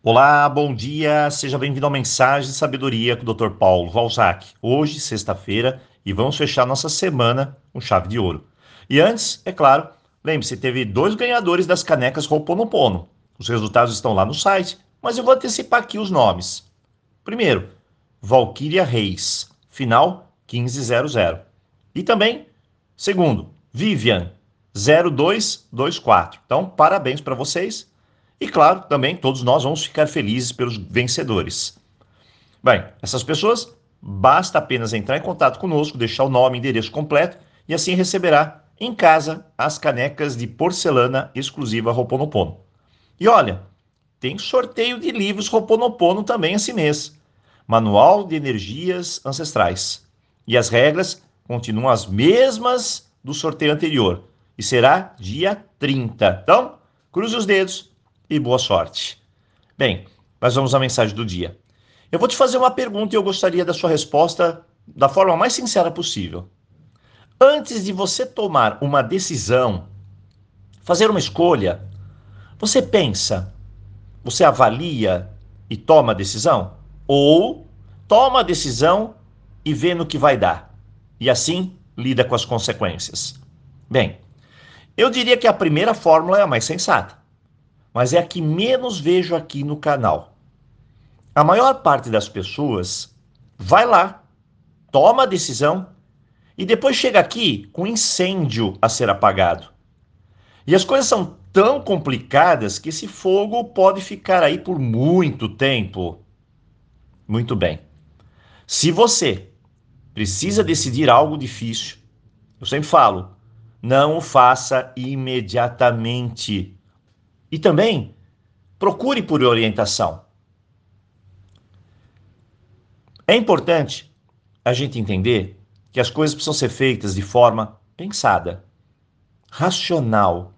Olá, bom dia, seja bem-vindo ao Mensagem de Sabedoria com o Dr. Paulo Valzac. Hoje, sexta-feira, e vamos fechar nossa semana com chave de ouro. E antes, é claro, lembre-se, teve dois ganhadores das canecas Roponopono. Os resultados estão lá no site, mas eu vou antecipar aqui os nomes. Primeiro, Valquíria Reis, final 1500. E também, segundo, Vivian 0224. Então, parabéns para vocês. E claro, também todos nós vamos ficar felizes pelos vencedores. Bem, essas pessoas basta apenas entrar em contato conosco, deixar o nome, endereço completo e assim receberá em casa as canecas de porcelana exclusiva Roponopono. E olha, tem sorteio de livros Roponopono também esse mês. Manual de Energias Ancestrais. E as regras continuam as mesmas do sorteio anterior. E será dia 30. Então, cruze os dedos e boa sorte. Bem, mas vamos à mensagem do dia. Eu vou te fazer uma pergunta e eu gostaria da sua resposta da forma mais sincera possível. Antes de você tomar uma decisão, fazer uma escolha, você pensa, você avalia e toma a decisão? Ou toma a decisão e vê no que vai dar? E assim lida com as consequências. Bem, eu diria que a primeira fórmula é a mais sensata mas é a que menos vejo aqui no canal. A maior parte das pessoas vai lá, toma a decisão e depois chega aqui com incêndio a ser apagado. E as coisas são tão complicadas que esse fogo pode ficar aí por muito tempo. Muito bem. Se você precisa decidir algo difícil, eu sempre falo, não o faça imediatamente. E também procure por orientação. É importante a gente entender que as coisas precisam ser feitas de forma pensada, racional.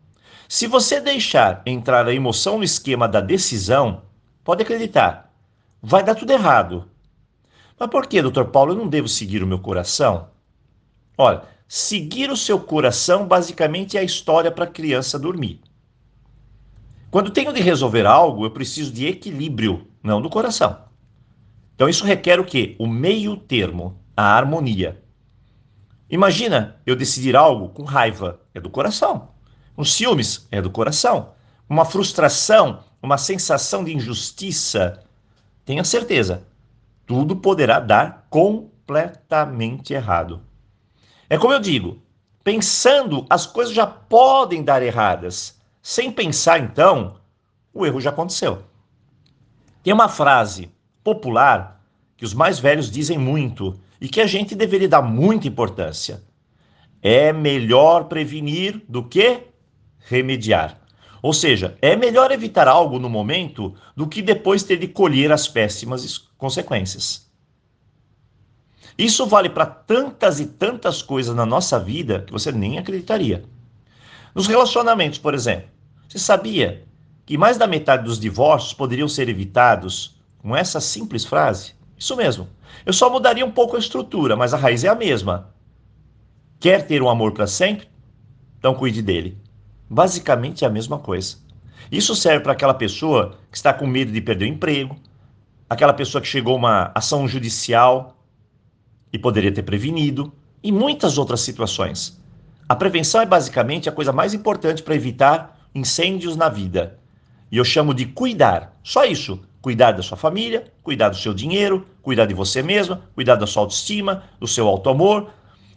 Se você deixar entrar a emoção no esquema da decisão, pode acreditar, vai dar tudo errado. Mas por que, doutor Paulo, eu não devo seguir o meu coração? Olha, seguir o seu coração basicamente é a história para a criança dormir. Quando tenho de resolver algo, eu preciso de equilíbrio, não do coração. Então isso requer o quê? O meio termo, a harmonia. Imagina eu decidir algo com raiva, é do coração. Com ciúmes, é do coração. Uma frustração, uma sensação de injustiça, tenha certeza, tudo poderá dar completamente errado. É como eu digo, pensando, as coisas já podem dar erradas sem pensar, então, o erro já aconteceu. Tem uma frase popular que os mais velhos dizem muito e que a gente deveria dar muita importância. É melhor prevenir do que remediar. Ou seja, é melhor evitar algo no momento do que depois ter de colher as péssimas consequências. Isso vale para tantas e tantas coisas na nossa vida que você nem acreditaria. Nos relacionamentos, por exemplo, você sabia que mais da metade dos divórcios poderiam ser evitados com essa simples frase? Isso mesmo. Eu só mudaria um pouco a estrutura, mas a raiz é a mesma. Quer ter um amor para sempre? Então cuide dele. Basicamente é a mesma coisa. Isso serve para aquela pessoa que está com medo de perder o emprego, aquela pessoa que chegou uma ação judicial e poderia ter prevenido, e muitas outras situações. A prevenção é basicamente a coisa mais importante para evitar incêndios na vida. E eu chamo de cuidar. Só isso. Cuidar da sua família, cuidar do seu dinheiro, cuidar de você mesma, cuidar da sua autoestima, do seu auto-amor,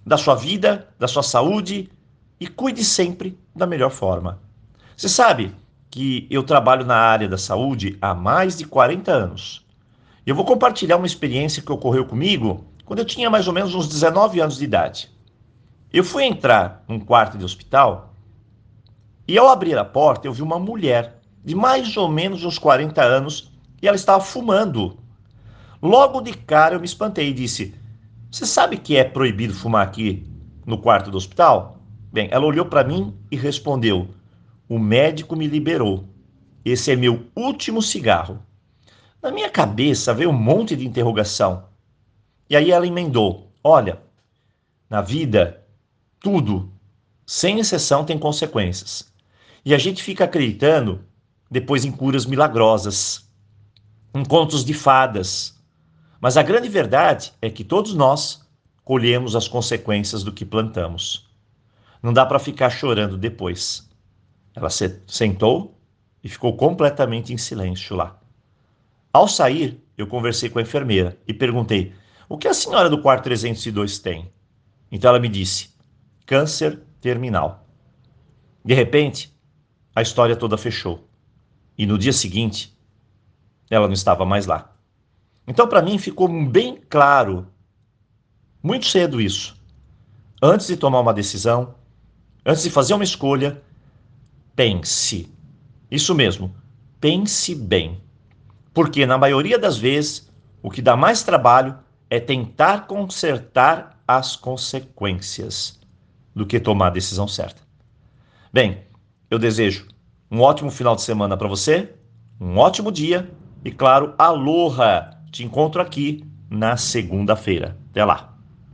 da sua vida, da sua saúde e cuide sempre da melhor forma. Você sabe que eu trabalho na área da saúde há mais de 40 anos. Eu vou compartilhar uma experiência que ocorreu comigo quando eu tinha mais ou menos uns 19 anos de idade. Eu fui entrar num quarto de hospital e ao abrir a porta eu vi uma mulher de mais ou menos uns 40 anos e ela estava fumando. Logo de cara eu me espantei e disse: Você sabe que é proibido fumar aqui no quarto do hospital? Bem, ela olhou para mim e respondeu: O médico me liberou. Esse é meu último cigarro. Na minha cabeça veio um monte de interrogação. E aí ela emendou: Olha, na vida tudo, sem exceção, tem consequências. E a gente fica acreditando depois em curas milagrosas. em contos de fadas. Mas a grande verdade é que todos nós colhemos as consequências do que plantamos. Não dá para ficar chorando depois. Ela se sentou e ficou completamente em silêncio lá. Ao sair, eu conversei com a enfermeira e perguntei: o que a senhora do quarto 302 tem? Então ela me disse: câncer terminal. De repente, a história toda fechou. E no dia seguinte, ela não estava mais lá. Então, para mim, ficou bem claro, muito cedo isso. Antes de tomar uma decisão, antes de fazer uma escolha, pense. Isso mesmo, pense bem. Porque, na maioria das vezes, o que dá mais trabalho é tentar consertar as consequências do que tomar a decisão certa. Bem, eu desejo um ótimo final de semana para você, um ótimo dia e, claro, aloha! Te encontro aqui na segunda-feira. Até lá!